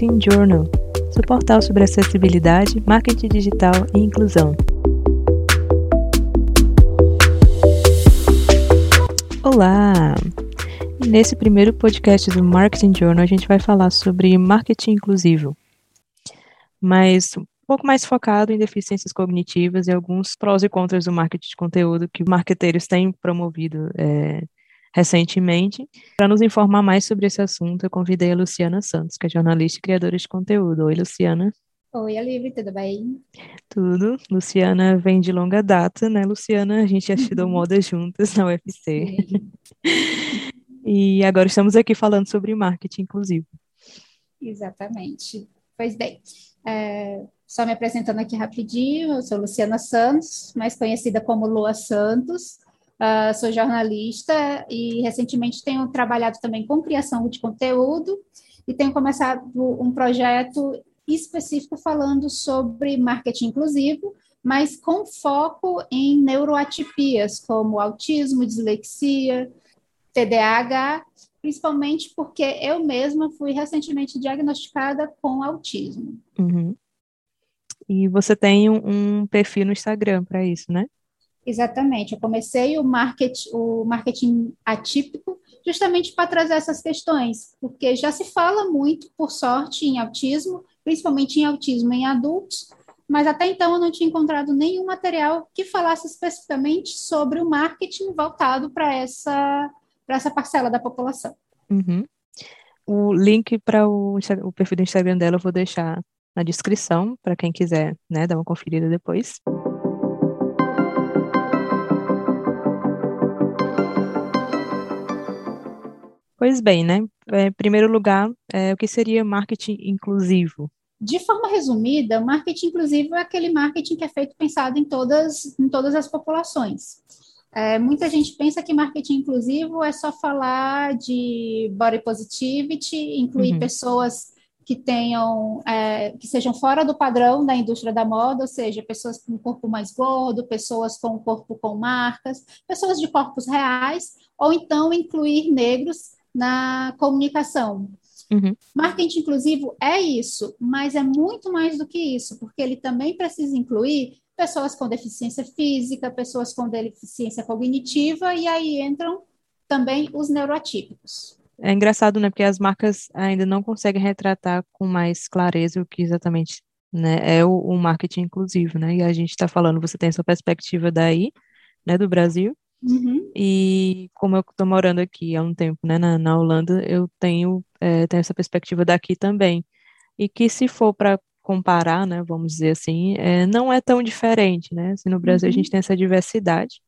Marketing Journal, seu portal sobre acessibilidade, marketing digital e inclusão. Olá! Nesse primeiro podcast do Marketing Journal, a gente vai falar sobre marketing inclusivo, mas um pouco mais focado em deficiências cognitivas e alguns prós e contras do marketing de conteúdo que marqueteiros têm promovido é, recentemente. Para nos informar mais sobre esse assunto, eu convidei a Luciana Santos, que é jornalista e criadora de conteúdo. Oi, Luciana. Oi, Alívio, tudo bem? Tudo. Luciana vem de longa data, né, Luciana? A gente estudou moda juntas na UFC. e agora estamos aqui falando sobre marketing inclusivo. Exatamente. Pois bem, é, só me apresentando aqui rapidinho, eu sou Luciana Santos, mais conhecida como Lua Santos. Uh, sou jornalista e recentemente tenho trabalhado também com criação de conteúdo e tenho começado um projeto específico falando sobre marketing inclusivo, mas com foco em neuroatipias como autismo, dislexia, TDAH, principalmente porque eu mesma fui recentemente diagnosticada com autismo. Uhum. E você tem um, um perfil no Instagram para isso, né? Exatamente. Eu comecei o, o marketing atípico justamente para trazer essas questões, porque já se fala muito, por sorte, em autismo, principalmente em autismo em adultos, mas até então eu não tinha encontrado nenhum material que falasse especificamente sobre o marketing voltado para essa, essa parcela da população. Uhum. O link para o, o perfil do Instagram dela eu vou deixar na descrição para quem quiser né, dar uma conferida depois. Pois bem, né? É, em primeiro lugar, é, o que seria marketing inclusivo? De forma resumida, marketing inclusivo é aquele marketing que é feito pensado em todas, em todas as populações. É, muita gente pensa que marketing inclusivo é só falar de body positivity, incluir uhum. pessoas que tenham, é, que sejam fora do padrão da indústria da moda, ou seja, pessoas com um corpo mais gordo, pessoas com um corpo com marcas, pessoas de corpos reais, ou então incluir negros na comunicação. Uhum. Marketing inclusivo é isso, mas é muito mais do que isso, porque ele também precisa incluir pessoas com deficiência física, pessoas com deficiência cognitiva, e aí entram também os neuroatípicos. É engraçado, né? Porque as marcas ainda não conseguem retratar com mais clareza o que exatamente né, é o, o marketing inclusivo, né? E a gente está falando, você tem essa perspectiva daí, né, do Brasil, Uhum. E como eu estou morando aqui há um tempo, né, na, na Holanda, eu tenho, é, tenho essa perspectiva daqui também. E que se for para comparar, né, vamos dizer assim, é, não é tão diferente, né? Assim, no Brasil uhum. a gente tem essa diversidade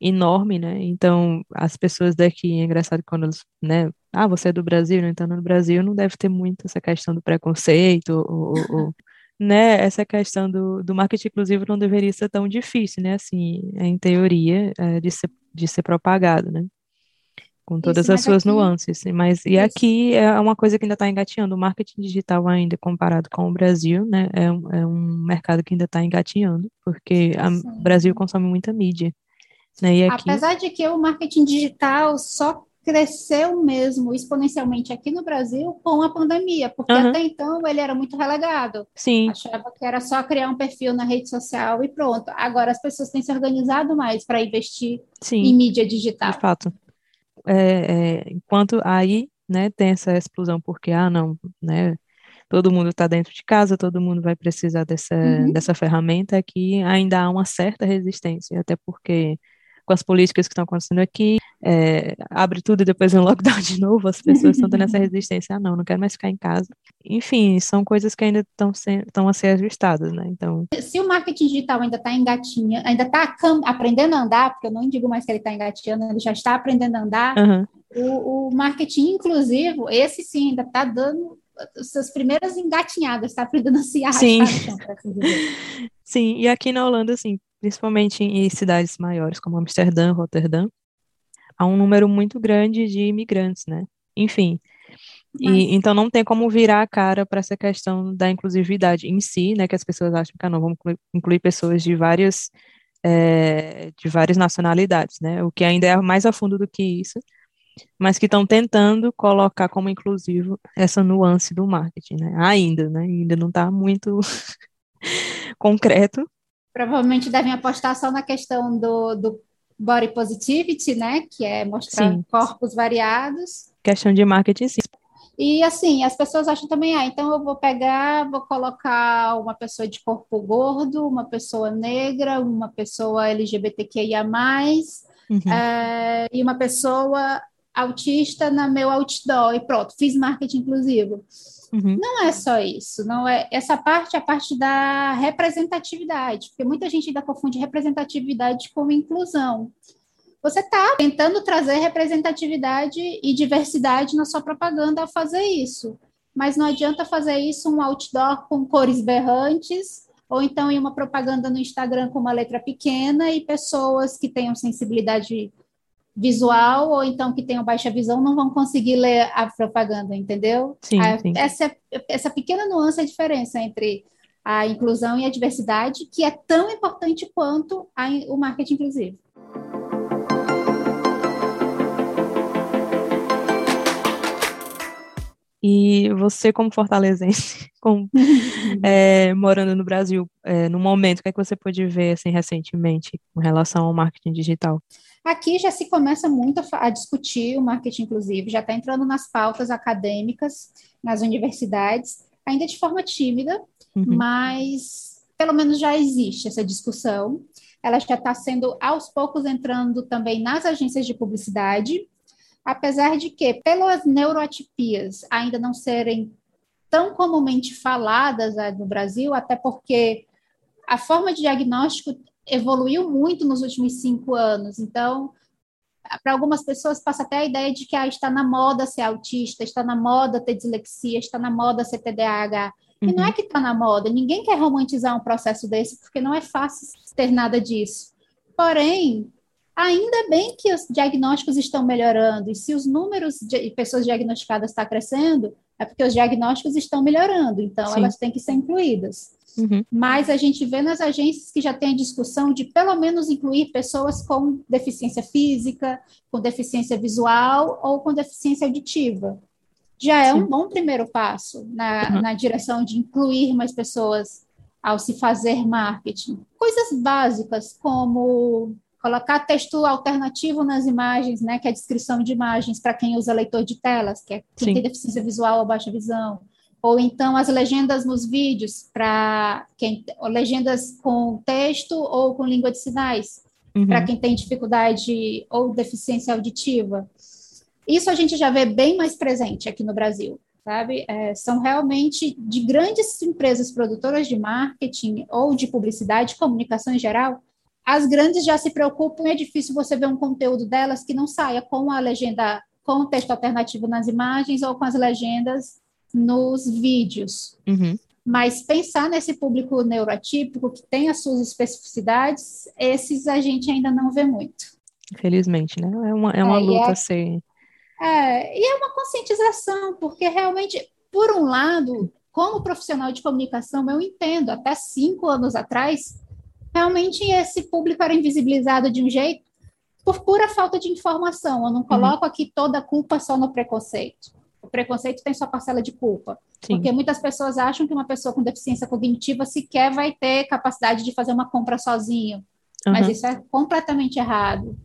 enorme, né? Então, as pessoas daqui, é engraçado quando eles, né, ah, você é do Brasil, né? Então, no Brasil não deve ter muito essa questão do preconceito ou, ou, né, essa questão do, do marketing inclusivo não deveria ser tão difícil, né, assim, em teoria, é, de, ser, de ser propagado, né, com todas Isso, as suas aqui, nuances, mas, e Isso. aqui é uma coisa que ainda está engatinhando, o marketing digital ainda, comparado com o Brasil, né, é um, é um mercado que ainda está engatinhando, porque o Brasil consome muita mídia, né, e aqui... Apesar de que o marketing digital só cresceu mesmo exponencialmente aqui no Brasil com a pandemia, porque uhum. até então ele era muito relegado. Sim. Achava que era só criar um perfil na rede social e pronto. Agora as pessoas têm se organizado mais para investir Sim, em mídia digital. De fato. É, é, enquanto aí, né, tem essa explosão, porque, ah, não, né, todo mundo está dentro de casa, todo mundo vai precisar dessa, uhum. dessa ferramenta, que ainda há uma certa resistência, até porque com as políticas que estão acontecendo aqui, é, abre tudo e depois um lockdown de novo, as pessoas estão tendo essa resistência, ah, não, não quero mais ficar em casa. Enfim, são coisas que ainda estão, estão a ser ajustadas, né? Então. Se o marketing digital ainda está engatinha, ainda está aprendendo a andar, porque eu não digo mais que ele está engatinhando, ele já está aprendendo a andar, uhum. o, o marketing inclusivo, esse sim, ainda está dando suas primeiras engatinhadas, está aprendendo a se arrastar Sim. Chão, assim Sim, e aqui na Holanda, assim, principalmente em cidades maiores como Amsterdã, Roterdã, há um número muito grande de imigrantes, né? Enfim, Mas... e então não tem como virar a cara para essa questão da inclusividade em si, né? Que as pessoas acham que ah, não vamos incluir pessoas de várias é, de várias nacionalidades, né? O que ainda é mais a fundo do que isso. mas que estão tentando colocar como inclusivo essa nuance do marketing, né? Ainda, né? Ainda não está muito concreto. Provavelmente devem apostar só na questão do, do body positivity, né? Que é mostrar sim. corpos variados. Questão de marketing, sim. E assim, as pessoas acham também, ah, então eu vou pegar, vou colocar uma pessoa de corpo gordo, uma pessoa negra, uma pessoa LGBTQIA, uhum. é, e uma pessoa autista na meu outdoor, e pronto, fiz marketing inclusivo. Uhum. Não é só isso, não é essa parte é a parte da representatividade, porque muita gente ainda confunde representatividade com inclusão. Você está tentando trazer representatividade e diversidade na sua propaganda ao fazer isso, mas não adianta fazer isso um outdoor com cores berrantes ou então em uma propaganda no Instagram com uma letra pequena e pessoas que tenham sensibilidade visual ou então que tenham baixa visão não vão conseguir ler a propaganda, entendeu? Sim, sim. Essa, essa pequena nuance é a diferença entre a inclusão e a diversidade, que é tão importante quanto a, o marketing inclusivo. E você, como fortalezense, como, é, morando no Brasil, é, no momento, o que, é que você pôde ver assim, recentemente com relação ao marketing digital? Aqui já se começa muito a, a discutir o marketing inclusivo, já está entrando nas pautas acadêmicas, nas universidades, ainda de forma tímida, uhum. mas pelo menos já existe essa discussão. Ela já está sendo aos poucos entrando também nas agências de publicidade, apesar de que, pelas neuroatipias ainda não serem tão comumente faladas né, no Brasil, até porque a forma de diagnóstico evoluiu muito nos últimos cinco anos. Então, para algumas pessoas passa até a ideia de que ah, está na moda ser autista, está na moda ter dislexia, está na moda ser TDAH. Uhum. E não é uhum. que está na moda, ninguém quer romantizar um processo desse, porque não é fácil ter nada disso. Porém, Ainda bem que os diagnósticos estão melhorando, e se os números de pessoas diagnosticadas está crescendo, é porque os diagnósticos estão melhorando, então Sim. elas têm que ser incluídas. Uhum. Mas a gente vê nas agências que já tem a discussão de pelo menos incluir pessoas com deficiência física, com deficiência visual ou com deficiência auditiva. Já é Sim. um bom primeiro passo na, uhum. na direção de incluir mais pessoas ao se fazer marketing. Coisas básicas como colocar texto alternativo nas imagens, né, que é a descrição de imagens para quem usa leitor de telas, que é quem Sim. tem deficiência visual ou baixa visão, ou então as legendas nos vídeos para quem legendas com texto ou com língua de sinais, uhum. para quem tem dificuldade ou deficiência auditiva. Isso a gente já vê bem mais presente aqui no Brasil, sabe? É, são realmente de grandes empresas produtoras de marketing ou de publicidade, comunicação em geral, as grandes já se preocupam e é difícil você ver um conteúdo delas que não saia com a legenda, com o texto alternativo nas imagens ou com as legendas nos vídeos. Uhum. Mas pensar nesse público neurotípico que tem as suas especificidades, esses a gente ainda não vê muito. Infelizmente, né? É uma, é uma é, luta é, ser. É, e é uma conscientização, porque realmente, por um lado, como profissional de comunicação, eu entendo, até cinco anos atrás, realmente esse público era invisibilizado de um jeito por pura falta de informação. Eu não uhum. coloco uhum. aqui toda a culpa só no preconceito. O preconceito tem sua parcela de culpa. Sim. Porque muitas pessoas acham que uma pessoa com deficiência cognitiva sequer vai ter capacidade de fazer uma compra sozinho. Uhum. Mas isso é completamente errado.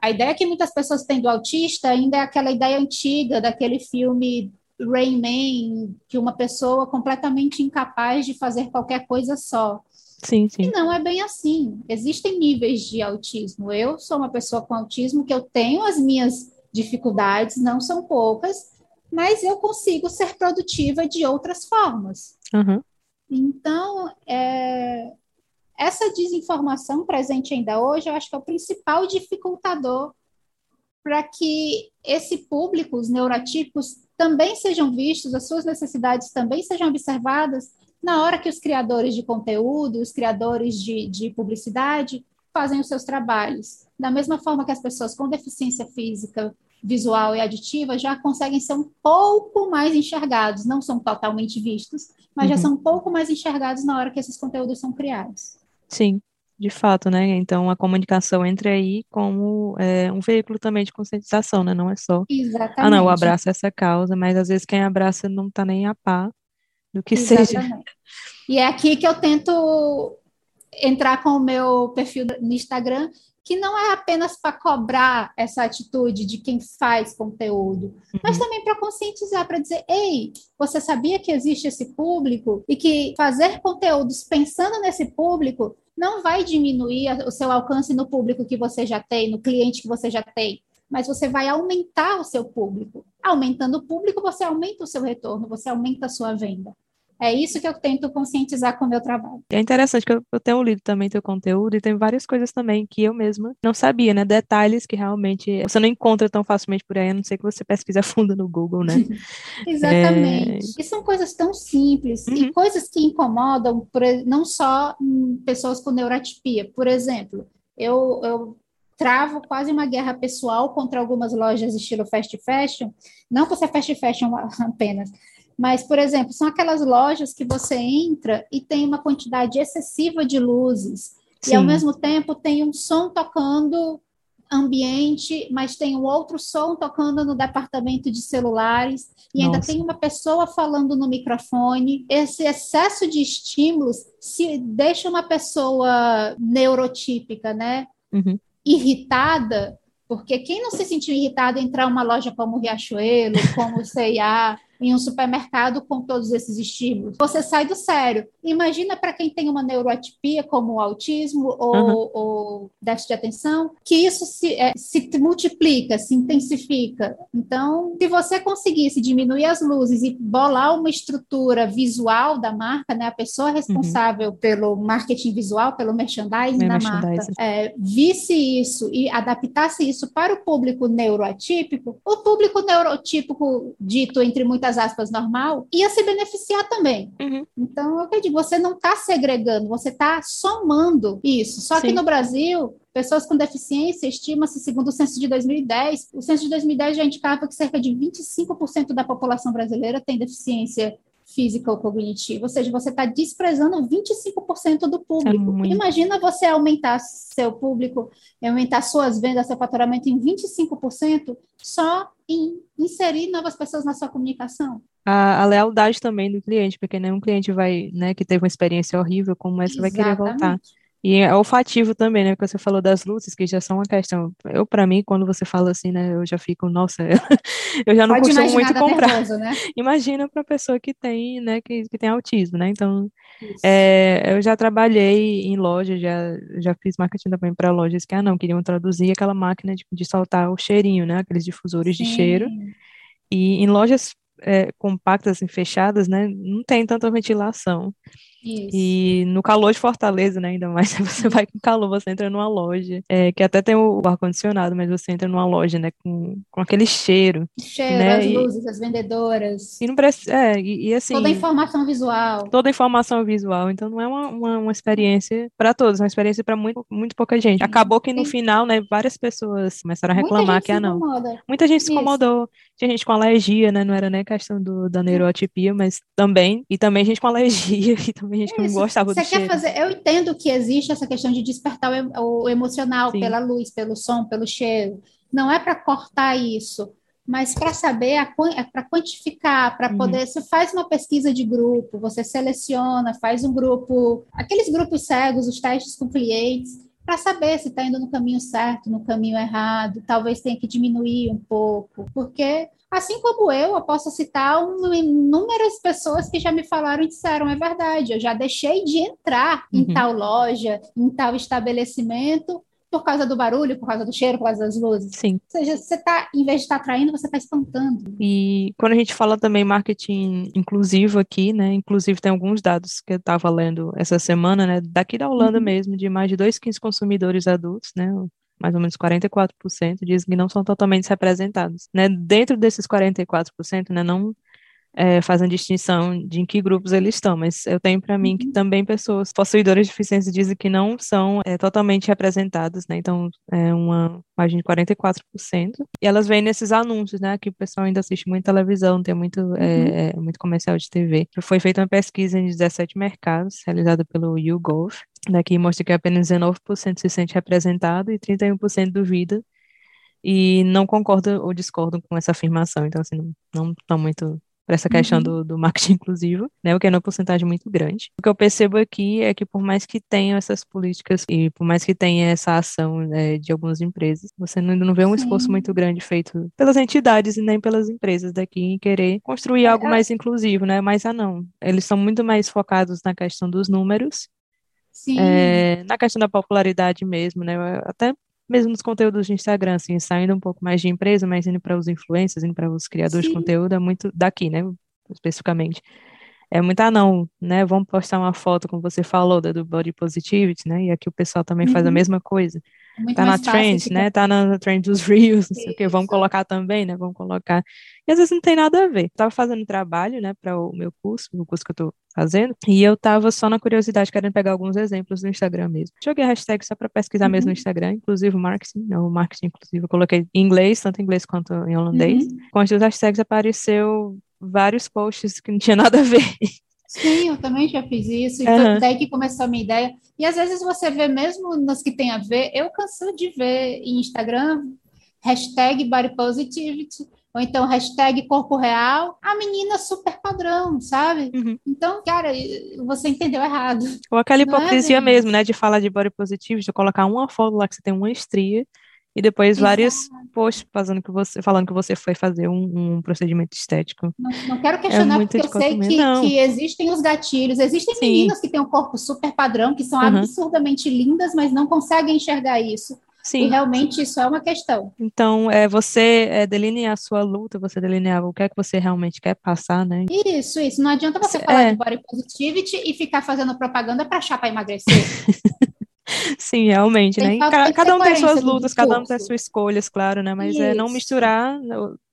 A ideia que muitas pessoas têm do autista ainda é aquela ideia antiga daquele filme Rain Man, que uma pessoa completamente incapaz de fazer qualquer coisa só. Sim, sim. E não é bem assim. Existem níveis de autismo. Eu sou uma pessoa com autismo que eu tenho as minhas dificuldades, não são poucas, mas eu consigo ser produtiva de outras formas. Uhum. Então, é, essa desinformação presente ainda hoje, eu acho que é o principal dificultador para que esse público, os neurotípicos, também sejam vistos, as suas necessidades também sejam observadas na hora que os criadores de conteúdo, os criadores de, de publicidade fazem os seus trabalhos. Da mesma forma que as pessoas com deficiência física, visual e aditiva já conseguem ser um pouco mais enxergados, não são totalmente vistos, mas uhum. já são um pouco mais enxergados na hora que esses conteúdos são criados. Sim, de fato, né? Então, a comunicação entre aí como é, um veículo também de conscientização, né? Não é só, Exatamente. ah, não, eu abraço essa causa, mas às vezes quem abraça não está nem a par do que Exatamente. seja. E é aqui que eu tento entrar com o meu perfil no Instagram, que não é apenas para cobrar essa atitude de quem faz conteúdo, uhum. mas também para conscientizar, para dizer, ei, você sabia que existe esse público e que fazer conteúdos pensando nesse público não vai diminuir o seu alcance no público que você já tem, no cliente que você já tem, mas você vai aumentar o seu público. Aumentando o público, você aumenta o seu retorno, você aumenta a sua venda. É isso que eu tento conscientizar com o meu trabalho. É interessante que eu, eu tenho lido também teu conteúdo e tem várias coisas também que eu mesma não sabia, né? Detalhes que realmente você não encontra tão facilmente por aí, a não ser que você pesquise a fundo no Google, né? Exatamente. É... E são coisas tão simples uhum. e coisas que incomodam por, não só pessoas com neurotipia. Por exemplo, eu, eu travo quase uma guerra pessoal contra algumas lojas estilo fast fashion, não por ser fast fashion apenas, mas, por exemplo, são aquelas lojas que você entra e tem uma quantidade excessiva de luzes, Sim. e ao mesmo tempo tem um som tocando ambiente, mas tem um outro som tocando no departamento de celulares, e Nossa. ainda tem uma pessoa falando no microfone. Esse excesso de estímulos se deixa uma pessoa neurotípica, né? Uhum. Irritada, porque quem não se sentiu irritado em entrar uma loja como o Riachuelo, como o C&A, em um supermercado com todos esses estímulos. Você sai do sério. Imagina para quem tem uma neuroatipia, como o autismo ou, uhum. ou déficit de atenção, que isso se, é, se multiplica, se intensifica. Então, se você conseguisse diminuir as luzes e bolar uma estrutura visual da marca, né, a pessoa responsável uhum. pelo marketing visual, pelo merchandising da marca, é, visse isso e adaptasse isso para o público neuroatípico, o público neurotípico, dito entre muitas as aspas, normal, ia se beneficiar também. Uhum. Então, eu digo, você não está segregando, você está somando isso. Só Sim. que no Brasil, pessoas com deficiência, estima-se, segundo o censo de 2010, o censo de 2010 já indicava que cerca de 25% da população brasileira tem deficiência física ou cognitiva, ou seja, você está desprezando 25% do público. É Imagina você aumentar seu público, aumentar suas vendas, seu faturamento em 25% só em inserir novas pessoas na sua comunicação. A, a, lealdade também do cliente, porque nenhum cliente vai, né, que teve uma experiência horrível como essa, Exatamente. vai querer voltar. E é olfativo também, né? Porque você falou das luzes, que já são uma questão. Eu, para mim, quando você fala assim, né, eu já fico, nossa, eu já não Pode costumo muito comprar. Nervoso, né? Imagina para pessoa que tem, né, que, que tem autismo, né? Então, é, eu já trabalhei em lojas, já, já fiz marketing também para lojas que, ah, não, queriam traduzir aquela máquina de, de soltar o cheirinho, né? Aqueles difusores Sim. de cheiro. E em lojas é, compactas, assim, fechadas, né, não tem tanta ventilação. Isso. E no calor de Fortaleza, né, ainda mais, você vai com calor, você entra numa loja, é, que até tem o ar-condicionado, mas você entra numa loja, né, com, com aquele cheiro. Cheiro, né, as luzes, as vendedoras. E não precisa, é, e, e, assim... Toda a informação visual. Toda a informação visual, então não é uma, uma, uma experiência para todos, é uma experiência para muito, muito pouca gente. Acabou que no Sim. final, né, várias pessoas começaram a reclamar que, ah, não. Muita gente se incomodou. Tinha gente com alergia, né, não era nem questão do, da neurotipia, mas também, e também gente com alergia, e também gente que não gostava Você do cheiro. quer fazer, eu entendo que existe essa questão de despertar o, o emocional Sim. pela luz, pelo som, pelo cheiro. Não é para cortar isso, mas para saber, é para quantificar, para uhum. poder. Você faz uma pesquisa de grupo, você seleciona, faz um grupo, aqueles grupos cegos, os testes com clientes, para saber se está indo no caminho certo, no caminho errado, talvez tenha que diminuir um pouco, porque assim como eu, eu posso citar um, inúmeras pessoas que já me falaram e disseram é verdade, eu já deixei de entrar uhum. em tal loja, em tal estabelecimento por causa do barulho, por causa do cheiro, por causa das luzes. Sim. Ou seja, você está, em vez de estar tá atraindo, você está espantando. E quando a gente fala também marketing inclusivo aqui, né? Inclusive tem alguns dados que eu estava lendo essa semana, né? Daqui da Holanda uhum. mesmo, de mais de 2,15 consumidores adultos, né? mais ou menos 44%, dizem que não são totalmente representados. Né? Dentro desses 44%, né, não é, fazem distinção de em que grupos eles estão, mas eu tenho para mim que uhum. também pessoas possuidoras de deficiência dizem que não são é, totalmente representadas, né? Então, é uma margem de 44%. E elas vêm nesses anúncios, né? Que o pessoal ainda assiste muito televisão, tem muito, é, uhum. é, muito comercial de TV. Foi feita uma pesquisa em 17 mercados, realizada pelo YouGov, né, que mostra que apenas 19% se sente representado e 31% duvida e não concorda ou discordam com essa afirmação. Então, assim, não estão muito essa questão uhum. do, do, marketing inclusivo, né, o que é uma porcentagem muito grande. O que eu percebo aqui é que por mais que tenha essas políticas e por mais que tenha essa ação né, de algumas empresas, você ainda não vê um Sim. esforço muito grande feito pelas entidades e nem pelas empresas daqui em querer construir é, algo mais inclusivo, né, mas ah não, eles são muito mais focados na questão dos números é, na questão da popularidade mesmo, né? Até mesmo nos conteúdos de Instagram, assim, saindo um pouco mais de empresa, mas indo para os influencers, indo para os criadores Sim. de conteúdo, é muito daqui, né? Especificamente. É muito, ah, não, né? Vamos postar uma foto, como você falou, da, do body positivity, né? E aqui o pessoal também uhum. faz a uhum. mesma coisa. É tá na trend, né? Tá na trend dos reels, não sei o que, vamos colocar também, né? Vamos colocar. E às vezes não tem nada a ver. Tava fazendo trabalho, né, para o meu curso, o curso que eu tô fazendo, e eu tava só na curiosidade, querendo pegar alguns exemplos no Instagram mesmo. Joguei a hashtag só para pesquisar uhum. mesmo no Instagram, inclusive marketing, não, o marketing inclusive eu coloquei em inglês, tanto em inglês quanto em holandês. Uhum. Com as duas hashtags apareceu vários posts que não tinha nada a ver. Sim, eu também já fiz isso, e uhum. foi daí que começou a minha ideia. E às vezes você vê mesmo nas que tem a ver, eu canso de ver em Instagram hashtag body positivity, ou então hashtag corpo real, a menina super padrão, sabe? Uhum. Então, cara, você entendeu errado. Ou aquela é hipocrisia é mesmo, né, de falar de body positivity, de colocar uma foto lá que você tem uma estria, e depois Exato. vários posts fazendo que você, falando que você foi fazer um, um procedimento estético. Não, não quero questionar, é porque eu sei que, que, existem os gatilhos, existem Sim. meninas que têm um corpo super padrão, que são uhum. absurdamente lindas, mas não conseguem enxergar isso. Sim. E realmente isso é uma questão. Então, é você é, delinear a sua luta, você delinear o que é que você realmente quer passar, né? Isso, isso. Não adianta você falar é. de body positivity e ficar fazendo propaganda para achar para emagrecer. Sim, realmente, tem né? Cada, cada um tem suas lutas, cada um tem suas escolhas, claro, né? Mas Isso. é não misturar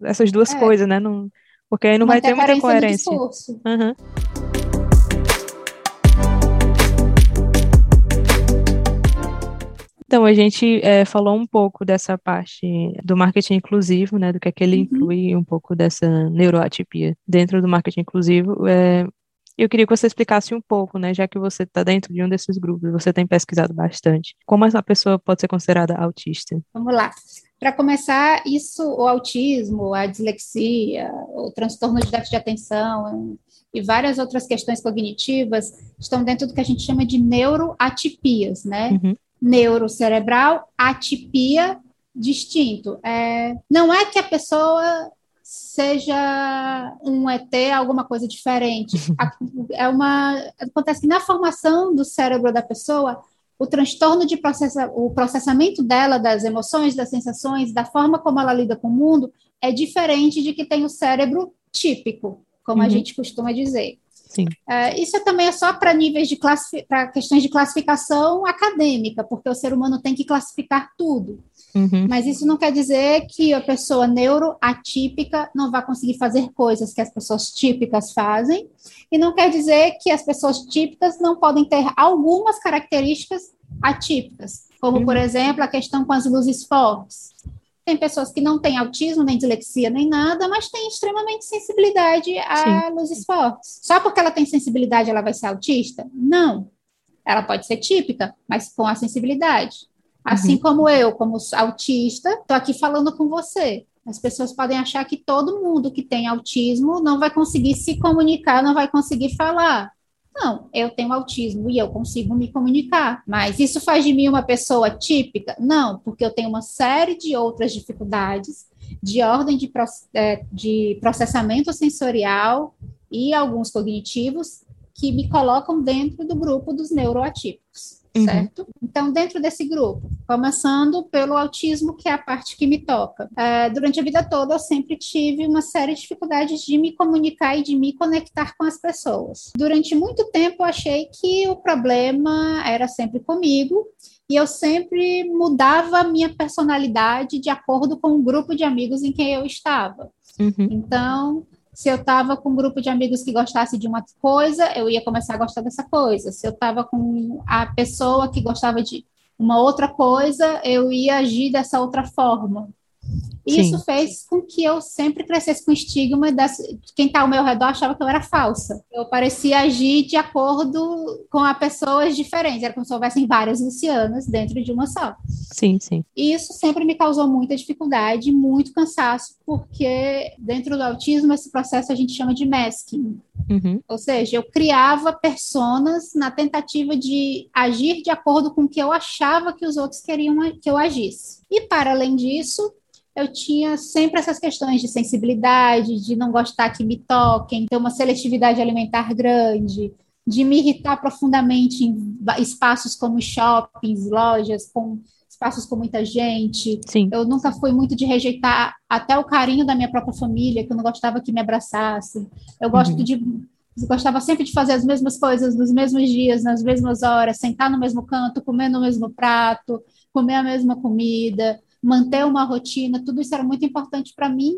essas duas é. coisas, né? Não, porque aí não vai ter muita coerência. Uhum. Então, a gente é, falou um pouco dessa parte do marketing inclusivo, né, do que é que ele uhum. inclui, um pouco dessa neuroatipia dentro do marketing inclusivo. É, eu queria que você explicasse um pouco, né, já que você está dentro de um desses grupos, você tem pesquisado bastante, como essa pessoa pode ser considerada autista? Vamos lá. Para começar, isso, o autismo, a dislexia, o transtorno de déficit de atenção e várias outras questões cognitivas estão dentro do que a gente chama de neuroatipias, né? Uhum. Neurocerebral, atipia, distinto. É, não é que a pessoa seja um ET, alguma coisa diferente. É uma acontece que na formação do cérebro da pessoa, o transtorno de processa, o processamento dela das emoções, das sensações, da forma como ela lida com o mundo é diferente de que tem o cérebro típico, como uhum. a gente costuma dizer. Uh, isso também é só para níveis de para questões de classificação acadêmica, porque o ser humano tem que classificar tudo. Uhum. Mas isso não quer dizer que a pessoa neuroatípica não vai conseguir fazer coisas que as pessoas típicas fazem, e não quer dizer que as pessoas típicas não podem ter algumas características atípicas, como, uhum. por exemplo, a questão com as luzes fortes. Tem pessoas que não têm autismo, nem dislexia, nem nada, mas têm extremamente sensibilidade a Sim. luzes fortes. Só porque ela tem sensibilidade, ela vai ser autista? Não. Ela pode ser típica, mas com a sensibilidade. Assim uhum. como eu, como autista, estou aqui falando com você. As pessoas podem achar que todo mundo que tem autismo não vai conseguir se comunicar, não vai conseguir falar. Não, eu tenho autismo e eu consigo me comunicar. Mas isso faz de mim uma pessoa típica? Não, porque eu tenho uma série de outras dificuldades de ordem de, é, de processamento sensorial e alguns cognitivos que me colocam dentro do grupo dos neuroatípicos. Uhum. certo? Então, dentro desse grupo, começando pelo autismo, que é a parte que me toca. Uh, durante a vida toda, eu sempre tive uma série de dificuldades de me comunicar e de me conectar com as pessoas. Durante muito tempo, eu achei que o problema era sempre comigo e eu sempre mudava a minha personalidade de acordo com o grupo de amigos em quem eu estava. Uhum. Então, Se eu estava com um grupo de amigos que gostasse de uma coisa, eu ia começar a gostar dessa coisa. Se eu estava com a pessoa que gostava de uma outra coisa, eu ia agir dessa outra forma. Isso Sim. fez com que eu sempre crescesse com o estigma de quem está ao meu redor achava que eu era falsa. Eu parecia agir de acordo com a pessoas diferentes, era como se houvessem várias Lucianas dentro de uma só. Sim, sim. E isso sempre me causou muita dificuldade, muito cansaço, porque dentro do autismo esse processo a gente chama de masking. Uhum. Ou seja, eu criava personas na tentativa de agir de acordo com o que eu achava que os outros queriam que eu agisse. E para além disso, eu tinha sempre essas questões de sensibilidade, de não gostar que me toquem, ter uma seletividade alimentar grande, de me irritar profundamente em espaços como shoppings, lojas, com espaços com muita gente. Sim. Eu nunca fui muito de rejeitar até o carinho da minha própria família, que eu não gostava que me abraçasse. Eu gosto uhum. de eu gostava sempre de fazer as mesmas coisas nos mesmos dias, nas mesmas horas, sentar no mesmo canto, comer no mesmo prato, comer a mesma comida manter uma rotina, tudo isso era muito importante para mim,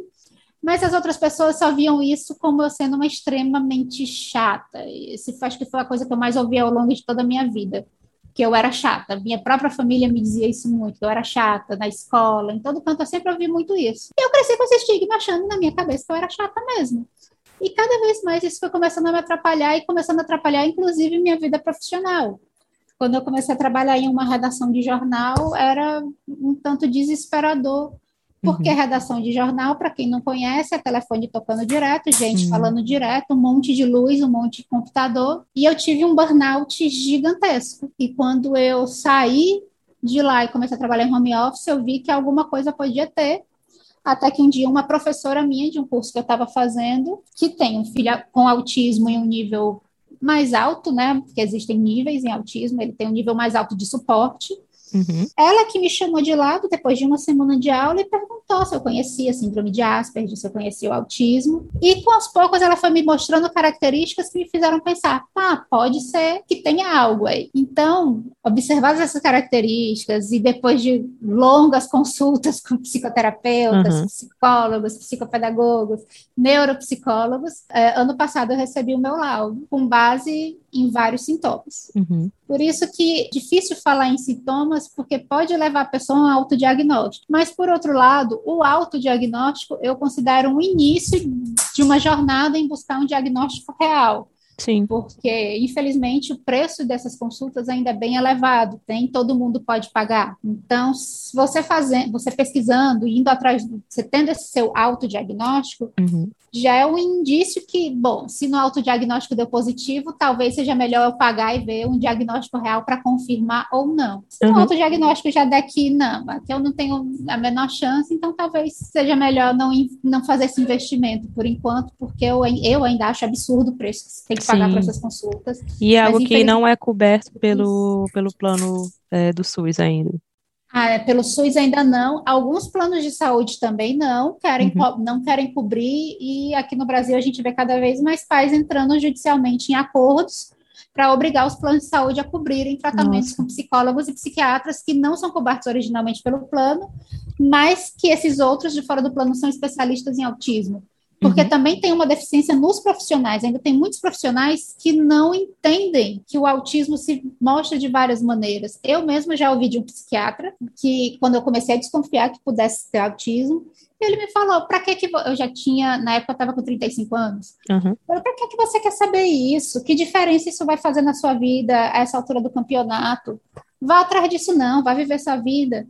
mas as outras pessoas só viam isso como eu sendo uma extremamente chata. Esse acho que foi a coisa que eu mais ouvi ao longo de toda a minha vida, que eu era chata. Minha própria família me dizia isso muito, que eu era chata na escola, em todo canto eu sempre ouvi muito isso. E eu cresci com esse estigma achando na minha cabeça que eu era chata mesmo. E cada vez mais isso foi começando a me atrapalhar e começando a atrapalhar, inclusive, minha vida profissional quando eu comecei a trabalhar em uma redação de jornal, era um tanto desesperador, porque uhum. redação de jornal, para quem não conhece, é telefone tocando direto, gente uhum. falando direto, um monte de luz, um monte de computador, e eu tive um burnout gigantesco. E quando eu saí de lá e comecei a trabalhar em home office, eu vi que alguma coisa podia ter, até que um dia uma professora minha de um curso que eu estava fazendo, que tem um filho com autismo em um nível mais alto, né? Porque existem níveis em autismo, ele tem um nível mais alto de suporte. Uhum. Ela que me chamou de lado depois de uma semana de aula e perguntou se eu conhecia a síndrome de Asperger, se eu conhecia o autismo. E com aos poucos ela foi me mostrando características que me fizeram pensar: ah, pode ser que tenha algo aí. Então, observadas essas características e depois de longas consultas com psicoterapeutas, uhum. psicólogos, psicopedagogos, neuropsicólogos, eh, ano passado eu recebi o meu laudo com base em vários sintomas. Uhum. Por isso que é difícil falar em sintomas, porque pode levar a pessoa a um autodiagnóstico. Mas, por outro lado, o autodiagnóstico eu considero um início de uma jornada em buscar um diagnóstico real. Sim. Porque, infelizmente, o preço dessas consultas ainda é bem elevado, tem todo mundo pode pagar. Então, você fazendo, você pesquisando, indo atrás, você tendo esse seu autodiagnóstico, uhum já é um indício que, bom, se no autodiagnóstico deu positivo, talvez seja melhor eu pagar e ver um diagnóstico real para confirmar ou não. Se uhum. no autodiagnóstico já der que não, aqui eu não tenho a menor chance, então talvez seja melhor não, não fazer esse investimento por enquanto, porque eu, eu ainda acho absurdo o preço que você tem que pagar para essas consultas. E é algo que não é coberto pelo, pelo plano é, do SUS ainda. Ah, é, pelo SUS ainda não. Alguns planos de saúde também não querem, uhum. não querem cobrir, e aqui no Brasil a gente vê cada vez mais pais entrando judicialmente em acordos para obrigar os planos de saúde a cobrirem tratamentos Nossa. com psicólogos e psiquiatras que não são cobertos originalmente pelo plano, mas que esses outros de fora do plano são especialistas em autismo porque uhum. também tem uma deficiência nos profissionais. Ainda tem muitos profissionais que não entendem que o autismo se mostra de várias maneiras. Eu mesma já ouvi de um psiquiatra que, quando eu comecei a desconfiar que pudesse ter autismo, ele me falou: para que que eu já tinha, na época eu estava com 35 anos. Uhum. Para que que você quer saber isso? Que diferença isso vai fazer na sua vida a essa altura do campeonato? Vá atrás disso, não, vá viver sua vida.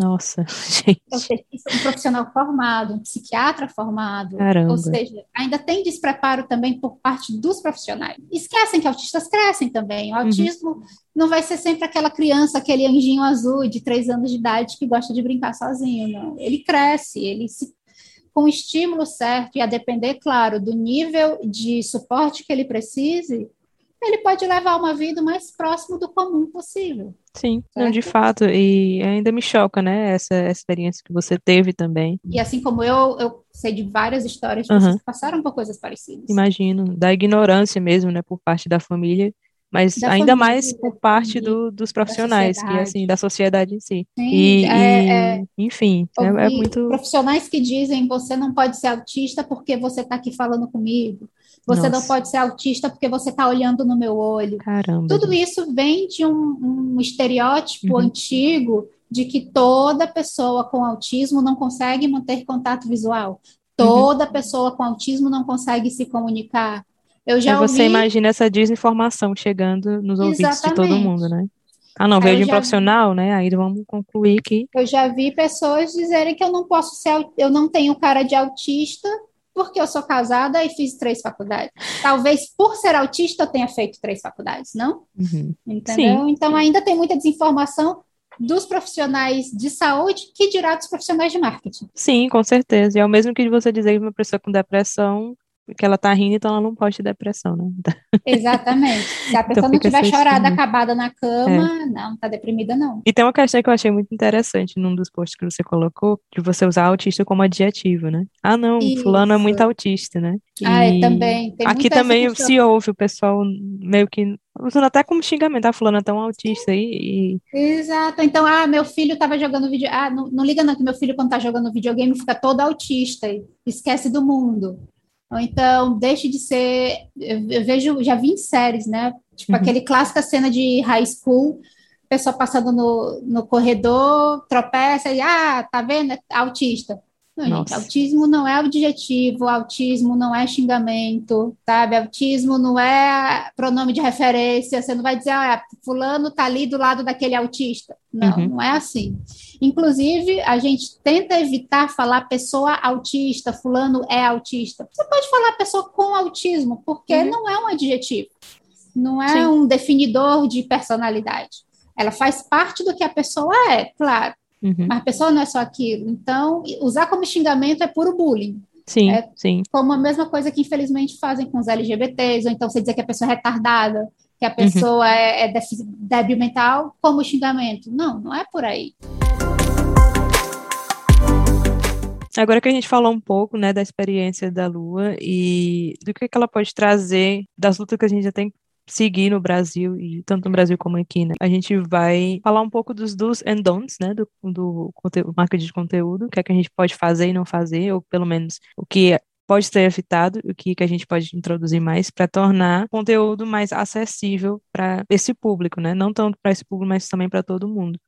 Nossa, gente. Ou seja, um profissional formado, um psiquiatra formado. Caramba. Ou seja, ainda tem despreparo também por parte dos profissionais. Esquecem que autistas crescem também. O uhum. autismo uhum. não vai ser sempre aquela criança, aquele anjinho azul de três anos de idade que gosta de brincar sozinho, não. Ele cresce, ele se com o estímulo certo e a depender, claro, do nível de suporte que ele precise, ele pode levar uma vida o mais próximo do comum possível. Sim, não, de fato, e ainda me choca, né, essa, experiência que você teve também. E assim como eu, eu sei de várias histórias que uhum. passaram por coisas parecidas. Imagino, da ignorância mesmo, né, por parte da família, mas Da ainda família, mais por parte do, dos profissionais, que assim, da sociedade em si. Sim, E, é- e, é- enfim, é, é muito. profissionais que dizem você não pode ser autista porque você está aqui falando comigo. Você não Nossa. pode ser autista porque você está olhando no meu olho. Caramba. Tudo isso vem de um, um estereótipo Uhum. antigo de que toda pessoa com autismo não consegue manter contato visual. Toda pessoa com autismo não consegue se comunicar. Eu já você ouvi, imagina essa desinformação chegando nos ouvidos de todo Exatamente. mundo, né? Ah, não, veio de um profissional, né? Aí vamos concluir que. eu já vi pessoas dizerem que eu não posso ser, eu não tenho cara de autista porque eu sou casada e fiz três faculdades. Talvez por ser autista eu tenha feito três faculdades, não? Uhum. Entendeu? Então ainda tem muita desinformação dos profissionais de saúde que dirá dos profissionais de marketing. Sim, com certeza. E é o mesmo que você dizer que uma pessoa com depressão, que ela tá rindo, então ela não pode ter depressão, né? Exatamente. Se a pessoa não fica tiver chorada, acabada na cama, não, tá deprimida, não. E tem uma questão que eu achei muito interessante num dos posts que você colocou, de você usar autista como adjetivo, né? Ah, não, fulano é muito Isso. autista, né? Ah, é, também. Tem aqui também questão. se ouve o pessoal meio que usando até como xingamento, ah, fulano é tão autista aí, e Exato. Então, ah, meu filho estava jogando vídeo. Ah, não, não liga não, que meu filho, quando está jogando videogame, fica todo autista e esquece do mundo. Então, deixe de ser. Eu, eu vejo, já vi em séries, né? Tipo, Uhum. aquele clássica cena de high school, pessoa passando no, no corredor, tropeça e, ah, tá vendo? É autista. Não, gente, autismo não é adjetivo, autismo não é xingamento, sabe? Autismo não é pronome de referência. Você não vai dizer, ah, fulano tá ali do lado daquele autista. Não, Uhum. não é assim. Inclusive, a gente tenta evitar falar pessoa autista, fulano é autista. Você pode falar pessoa com autismo, porque Uhum. não é um adjetivo, não é Sim. um definidor de personalidade. Ela faz parte do que a pessoa é, claro, Uhum. mas a pessoa não é só aquilo. Então, usar como xingamento é puro bullying. Sim, É- sim. Como a mesma coisa que infelizmente fazem com os LGBTs, ou então você dizer que a pessoa é retardada, que a pessoa é, é defi- débil mental, como xingamento. Não, não é por aí. Agora que a gente falou um pouco, né, da experiência da Lua e do que que ela pode trazer das lutas que a gente já tem seguir no Brasil, e tanto no Brasil como aqui, né? A gente vai falar um pouco dos do's and don'ts, né, do, do conteúdo, marketing de conteúdo, o que é que a gente pode fazer e não fazer, ou pelo menos o que pode ser evitado, o que, que a gente pode introduzir mais para tornar o conteúdo mais acessível para esse público, né? Não tanto para esse público, mas também para todo mundo.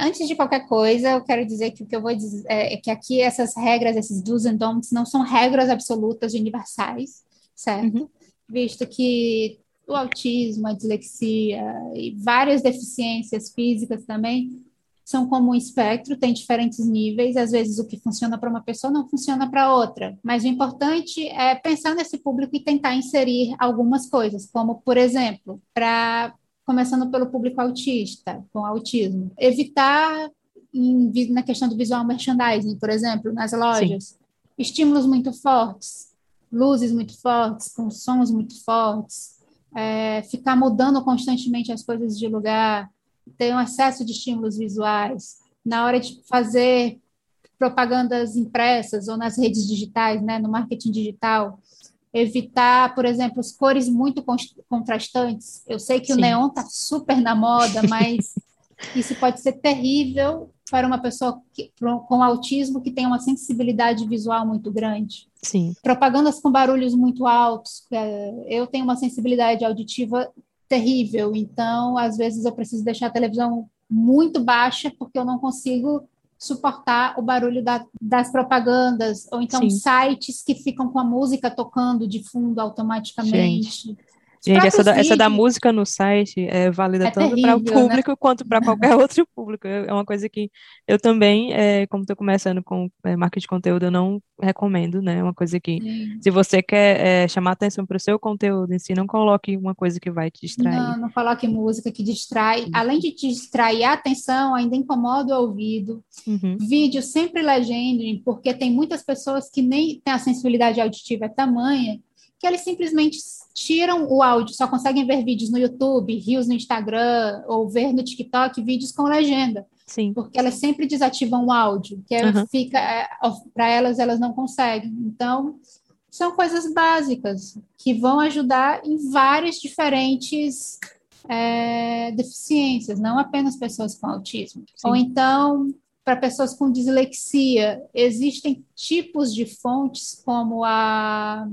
Antes de qualquer coisa, eu quero dizer que o que eu vou dizer é que aqui essas regras, esses do's and don'ts, não são regras absolutas universais, certo? Uhum. Visto que o autismo, a dislexia e várias deficiências físicas também são como um espectro, tem diferentes níveis, às vezes o que funciona para uma pessoa não funciona para outra. Mas o importante é pensar nesse público e tentar inserir algumas coisas, como, por exemplo, para começando pelo público autista, com autismo. Evitar, em na questão do visual merchandising, por exemplo, nas lojas, estímulos muito fortes, luzes muito fortes, com sons muito fortes, é, ficar mudando constantemente as coisas de lugar, ter um excesso de estímulos visuais. Na hora de fazer propagandas impressas ou nas redes digitais, né, no marketing digital, evitar, por exemplo, as cores muito con- contrastantes. Eu sei que o Sim. neon está super na moda, mas isso pode ser terrível para uma pessoa que- com autismo que tem uma sensibilidade visual muito grande. Sim. Propagandas com barulhos muito altos. é, Eu tenho uma sensibilidade auditiva terrível, então às vezes eu preciso deixar a televisão muito baixa porque eu não consigo suportar o barulho da- das propagandas, ou então Sim. sites que ficam com a música tocando de fundo automaticamente. Os Gente, essa da, essa da música no site é válida É tanto para o né? público quanto para qualquer outro público. É uma coisa que eu também, é, como estou começando com é, marketing de conteúdo, eu não recomendo, né? É uma coisa que, Sim. se você quer é, chamar atenção para o seu conteúdo em si, não coloque uma coisa que vai te distrair. Não, não coloque música que distrai. Além de te distrair a atenção, ainda incomoda o ouvido. Uhum. Vídeo sempre legendem, porque tem muitas pessoas que nem têm a sensibilidade auditiva é tamanha que eles simplesmente tiram o áudio, só conseguem ver vídeos no YouTube, rios no Instagram, ou ver no TikTok vídeos com legenda, Sim, porque elas sempre desativam o áudio, que Aham. fica para elas elas não conseguem. Então, são coisas básicas que vão ajudar em várias diferentes é, deficiências, não apenas pessoas com autismo. Sim. Ou então, para pessoas com dislexia, existem tipos de fontes, como a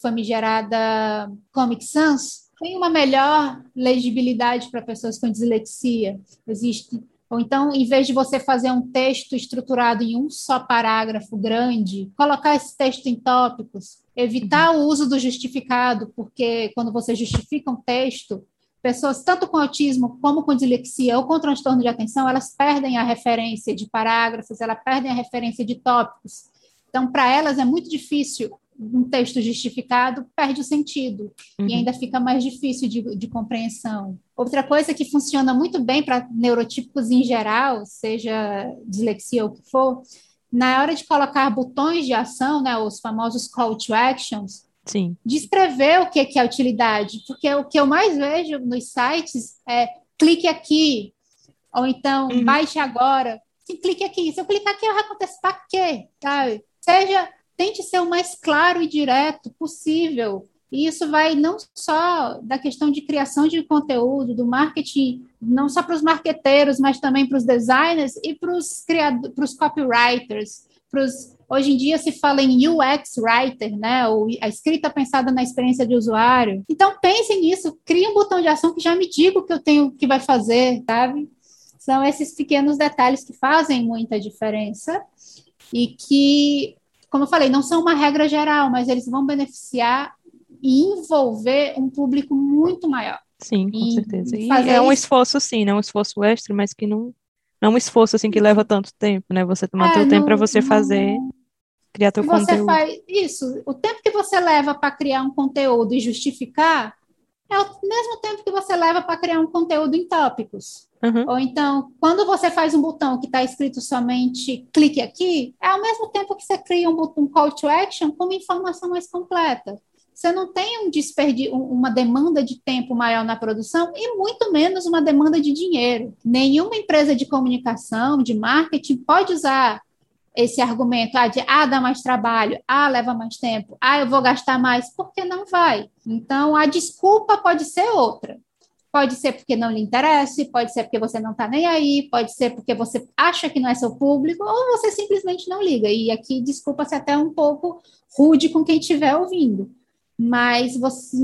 famigerada Comic Sans, tem uma melhor legibilidade para pessoas com dislexia. Existe ou então, em vez de você fazer um texto estruturado em um só parágrafo grande, colocar esse texto em tópicos, evitar uhum. o uso do justificado, porque quando você justifica um texto, pessoas tanto com autismo como com dislexia ou com transtorno de atenção, elas perdem a referência de parágrafos, elas perdem a referência de tópicos. Então, para elas é muito difícil um texto justificado perde o sentido uhum. e ainda fica mais difícil de, de compreensão. Outra coisa que funciona muito bem para neurotípicos em geral, seja dislexia ou o que for, na hora de colocar botões de ação, né, os famosos call to actions, Sim. descrever o que é a utilidade, porque o que eu mais vejo nos sites é clique aqui, ou então uhum. baixe agora. Sim, clique aqui. Se eu clicar aqui, vai acontecer para quê? Sabe? Seja tente ser o mais claro e direto possível. E isso vai não só da questão de criação de conteúdo, do marketing, não só para os marqueteiros, mas também para os designers e para os copywriters, para os Hoje em dia se fala em UX writer, né? Ou a escrita pensada na experiência de usuário. Então pensem nisso, crie um botão de ação que já me diga o que eu tenho que vai fazer, sabe? São esses pequenos detalhes que fazem muita diferença e que como eu falei, não são uma regra geral, mas eles vão beneficiar e envolver um público muito maior. Sim, com certeza. E é um esforço, sim, né? Um esforço extra, mas que não, não é um esforço assim que leva tanto tempo, né? Você tomar é, teu tempo para você fazer, criar teu você conteúdo. Faz isso. O tempo que você leva para criar um conteúdo e justificar é o mesmo tempo que você leva para criar um conteúdo em tópicos. Uhum. Ou então, quando você faz um botão que está escrito somente clique aqui, é ao mesmo tempo que você cria um botão call to action com uma informação mais completa. Você não tem um desperdi uma demanda de tempo maior na produção e muito menos uma demanda de dinheiro. Nenhuma empresa de comunicação, de marketing, pode usar esse argumento ah, de ah, dá mais trabalho, ah, leva mais tempo, ah, eu vou gastar mais, porque não vai. Então, a desculpa pode ser outra. Pode ser porque não lhe interessa, pode ser porque você não está nem aí, pode ser porque você acha que não é seu público, ou você simplesmente não liga. E aqui, desculpa-se até um pouco rude com quem estiver ouvindo. Mas você,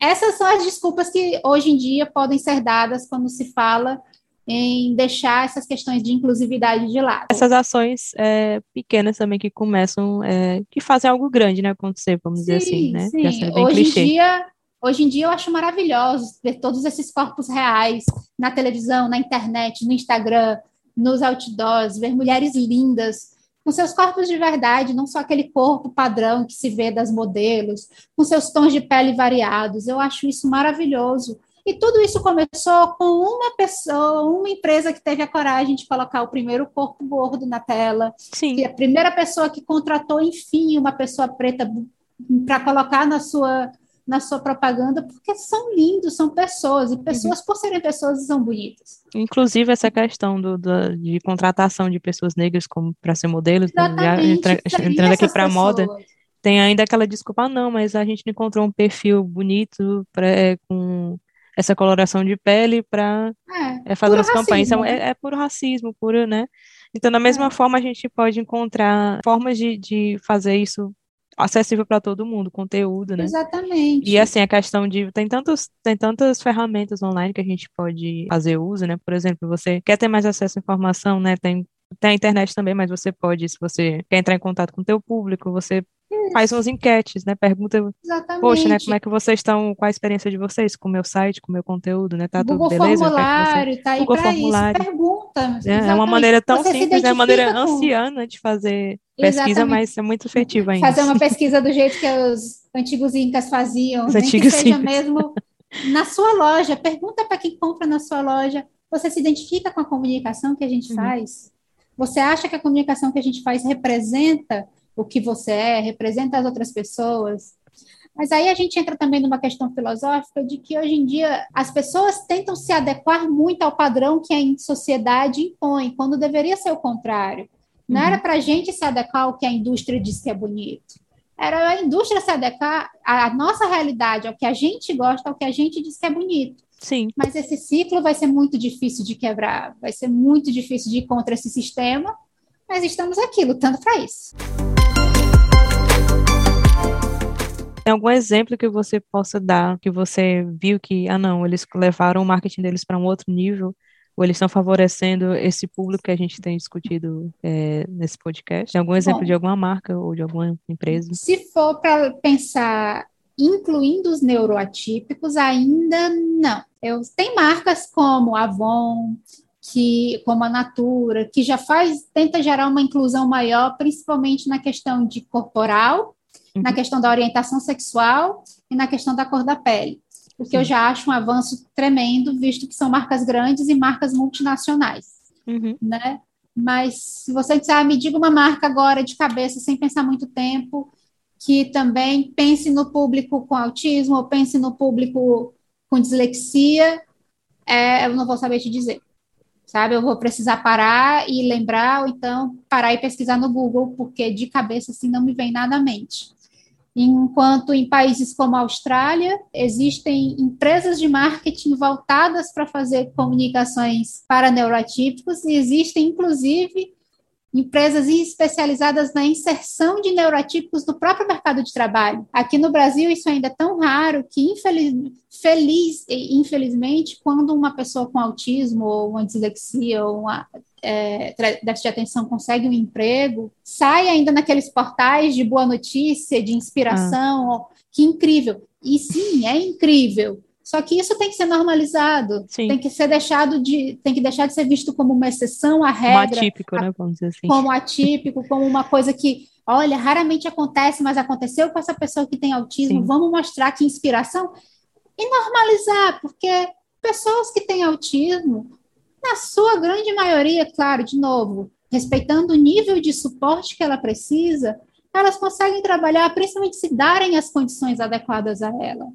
essas são as desculpas que hoje em dia podem ser dadas quando se fala em deixar essas questões de inclusividade de lado. Essas ações é, pequenas também que começam, é, que fazem algo grande né, acontecer, vamos sim, dizer assim, né? Sim. Hoje clichê. em dia Hoje em dia eu acho maravilhoso ver todos esses corpos reais na televisão, na internet, no Instagram, nos outdoors, ver mulheres lindas com seus corpos de verdade, não só aquele corpo padrão que se vê das modelos, com seus tons de pele variados. Eu acho isso maravilhoso. E tudo isso começou com uma pessoa, uma empresa que teve a coragem de colocar o primeiro corpo gordo na tela. Sim. E a primeira pessoa que contratou, enfim, uma pessoa preta para colocar na sua na sua propaganda, porque são lindos, são pessoas, e uhum. pessoas, uhum. por serem pessoas, são bonitas. Inclusive, essa questão do, do de contratação de pessoas negras como para ser modelos, né, entra, entrando aqui para a moda, tem ainda aquela desculpa, ah, não, mas a gente não encontrou um perfil bonito pra, é, com essa coloração de pele para é, é, fazer as campanhas. Então, é, é puro racismo, puro, né? Então, da mesma é. forma, a gente pode encontrar formas de, de fazer isso acessível para todo mundo, conteúdo, né? Exatamente. E assim, a questão de tem tantos tem tantas ferramentas online que a gente pode fazer uso, né? Por exemplo, você quer ter mais acesso à informação, né? Tem tem a internet também, mas você pode, se você quer entrar em contato com o teu público, você. Faz umas enquetes, né? Pergunta, Exatamente. poxa, né? Como é que vocês estão, qual a experiência de vocês com o meu site, com o meu conteúdo, né? Tá Google tudo beleza? Formulário, você... tá aí Google formulário. Isso. Pergunta. É, é, uma maneira tão você simples, é uma maneira com... anciana de fazer pesquisa, Exatamente. mas é muito efetiva ainda. Fazer uma pesquisa do jeito que os antigos incas faziam, os nem antigos que seja incas. mesmo na sua loja. Pergunta para quem compra na sua loja. Você se identifica com a comunicação que a gente uhum. faz? Você acha que a comunicação que a gente faz representa o que você é, representa as outras pessoas? Mas aí a gente entra também numa questão filosófica de que hoje em dia as pessoas tentam se adequar muito ao padrão que a sociedade impõe, quando deveria ser o contrário. Não uhum. era para a gente se adequar ao que a indústria diz que é bonito. Era a indústria se adequar à nossa realidade, ao que a gente gosta, ao que a gente diz que é bonito. Sim. Mas esse ciclo vai ser muito difícil de quebrar, vai ser muito difícil de ir contra esse sistema, mas estamos aqui lutando para isso. Tem algum exemplo que você possa dar, que você viu que, ah, não, eles levaram o marketing deles para um outro nível, ou eles estão favorecendo esse público que a gente tem discutido é, nesse podcast? Tem algum exemplo Bom, de alguma marca ou de alguma empresa? Se for para pensar incluindo os neuroatípicos, ainda não. Eu, tem marcas como Avon, que, como a Natura, que já faz, tenta gerar uma inclusão maior, principalmente na questão de corporal. Na questão da orientação sexual e na questão da cor da pele, o que eu já acho um avanço tremendo, visto que são marcas grandes e marcas multinacionais, uhum. né? Mas se você disser, ah, me diga uma marca agora de cabeça, sem pensar muito tempo, que também pense no público com autismo ou pense no público com dislexia, é, eu não vou saber te dizer. Sabe, eu vou precisar parar e lembrar, ou então parar e pesquisar no Google, porque de cabeça assim não me vem nada à mente. Enquanto em países como a Austrália, existem empresas de marketing voltadas para fazer comunicações para neuroatípicos e existem, inclusive, empresas especializadas na inserção de neuroatípicos no próprio mercado de trabalho. Aqui no Brasil, isso ainda é tão raro que, infeliz, feliz, infelizmente, quando uma pessoa com autismo ou uma dislexia ou uma é, déficit de atenção consegue um emprego, sai ainda naqueles portais de boa notícia, de inspiração, ah. que incrível. E sim, é incrível. Só que isso tem que ser normalizado, sim. tem que ser deixado de, tem que deixar de ser visto como uma exceção à regra, como atípico, né, vamos dizer assim. como atípico, como uma coisa que, olha, raramente acontece, mas aconteceu com essa pessoa que tem autismo. Sim. Vamos mostrar que inspiração e normalizar, porque pessoas que têm autismo na sua grande maioria, claro, de novo, respeitando o nível de suporte que ela precisa, elas conseguem trabalhar, principalmente se darem as condições adequadas a ela.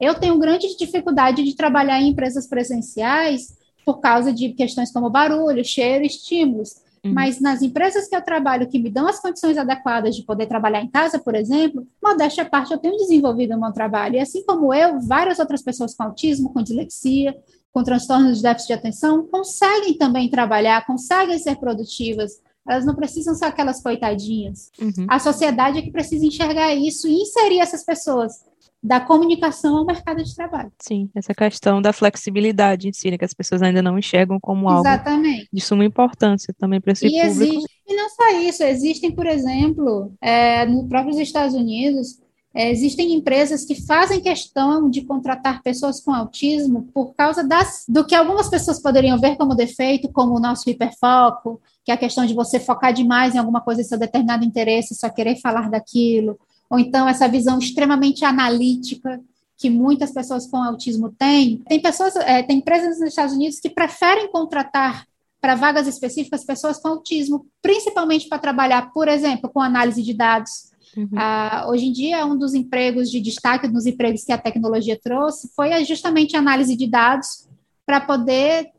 Eu tenho grande dificuldade de trabalhar em empresas presenciais por causa de questões como barulho, cheiro, estímulos. Uhum. Mas nas empresas que eu trabalho, que me dão as condições adequadas de poder trabalhar em casa, por exemplo, modéstia à parte, eu tenho desenvolvido o meu trabalho. E assim como eu, várias outras pessoas com autismo, com dislexia, com transtornos de déficit de atenção conseguem também trabalhar, conseguem ser produtivas. Elas não precisam ser aquelas coitadinhas. Uhum. A sociedade é que precisa enxergar isso e inserir essas pessoas da comunicação ao mercado de trabalho. Sim, essa questão da flexibilidade em si, né, que as pessoas ainda não enxergam como algo Exatamente. de suma importância também para esse e público. Existe, e não só isso, existem, por exemplo, é, no próprios Estados Unidos, é, existem empresas que fazem questão de contratar pessoas com autismo por causa das, do que algumas pessoas poderiam ver como defeito, como o nosso hiperfoco, que é a questão de você focar demais em alguma coisa, em seu determinado interesse, só querer falar daquilo, ou então essa visão extremamente analítica que muitas pessoas com autismo têm. Tem pessoas, é, tem empresas nos Estados Unidos que preferem contratar para vagas específicas pessoas com autismo, principalmente para trabalhar, por exemplo, com análise de dados, Uhum. Ah, hoje em dia, um dos empregos de destaque nos empregos que a tecnologia trouxe foi justamente a análise de dados para poder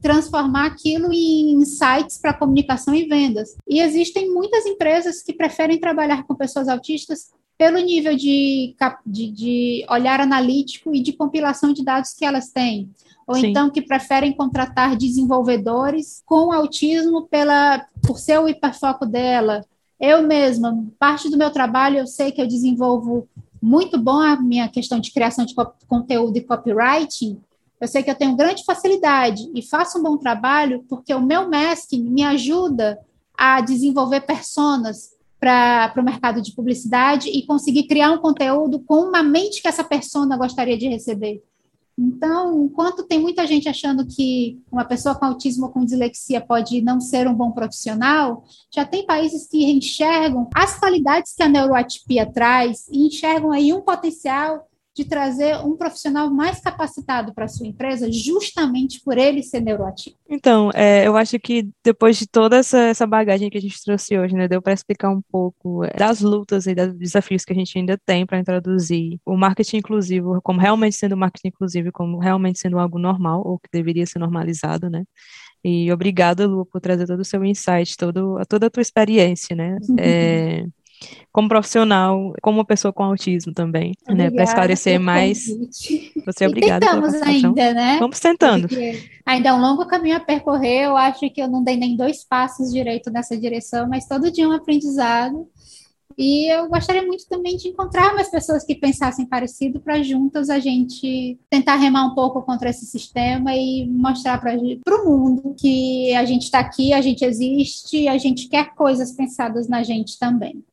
transformar aquilo em insights para comunicação e vendas. E existem muitas empresas que preferem trabalhar com pessoas autistas pelo nível de, de, de olhar analítico e de compilação de dados que elas têm. Ou Sim. então que preferem contratar desenvolvedores com autismo pela, por ser o hiperfoco dela, eu mesma, parte do meu trabalho, eu sei que eu desenvolvo muito bom a minha questão de criação de conteúdo e copywriting. Eu sei que eu tenho grande facilidade e faço um bom trabalho porque o meu masking me ajuda a desenvolver personas para o mercado de publicidade e conseguir criar um conteúdo com uma mente que essa persona gostaria de receber. Então, enquanto tem muita gente achando que uma pessoa com autismo ou com dislexia pode não ser um bom profissional, já tem países que enxergam as qualidades que a neuroatipia traz e enxergam aí um potencial de trazer um profissional mais capacitado para a sua empresa, justamente por ele ser neuroativo. Então, é, eu acho que depois de toda essa, essa bagagem que a gente trouxe hoje, né, deu para explicar um pouco é, das lutas e dos desafios que a gente ainda tem para introduzir o marketing inclusivo como realmente sendo marketing inclusivo, como realmente sendo algo normal ou que deveria ser normalizado, né? E obrigada, Lu, por trazer todo o seu insight, todo, toda a tua experiência, né? Uhum. É, como profissional, como uma pessoa com autismo também, Obrigada né, para esclarecer mais. Você é obrigada tentamos ainda, né? Vamos tentando. Porque ainda é um longo caminho a percorrer, eu acho que eu não dei nem dois passos direito nessa direção, mas todo dia é um aprendizado. E eu gostaria muito também de encontrar mais pessoas que pensassem parecido para juntas a gente tentar remar um pouco contra esse sistema e mostrar para o mundo que a gente está aqui, a gente existe, a gente quer coisas pensadas na gente também.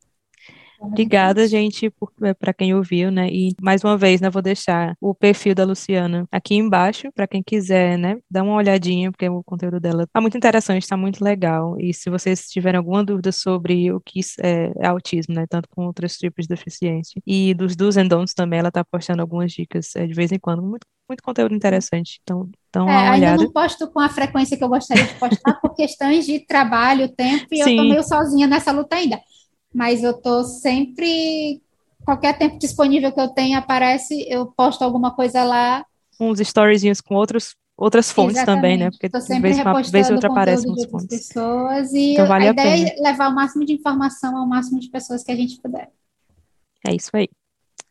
Obrigada, gente, para quem ouviu, né? E mais uma vez, né, vou deixar o perfil da Luciana aqui embaixo para quem quiser, né, dar uma olhadinha, porque o conteúdo dela tá muito interessante, está muito legal. E se vocês tiverem alguma dúvida sobre o que é, é autismo, né, tanto com outros tipos de deficiência e dos dos and don'ts também, ela tá postando algumas dicas é, de vez em quando, muito muito conteúdo interessante. Então, então é, ainda não posto com a frequência que eu gostaria de postar por questões de trabalho, tempo, e Sim. eu tô meio sozinha nessa luta ainda mas eu tô sempre qualquer tempo disponível que eu tenha aparece, eu posto alguma coisa lá. Uns storyzinhos com outros outras fontes Exatamente. também, né? Porque Estou sempre vez, uma vez outra aparece umas fontes. pessoas e então, vale a, a ideia é levar o máximo de informação ao máximo de pessoas que a gente puder. É isso aí.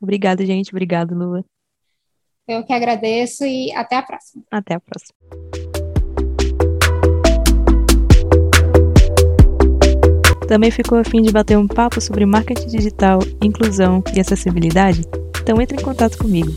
Obrigada, gente. Obrigado, Lua. Eu que agradeço e até a próxima. Até a próxima. Também ficou a fim de bater um papo sobre marketing digital, inclusão e acessibilidade? Então entre em contato comigo.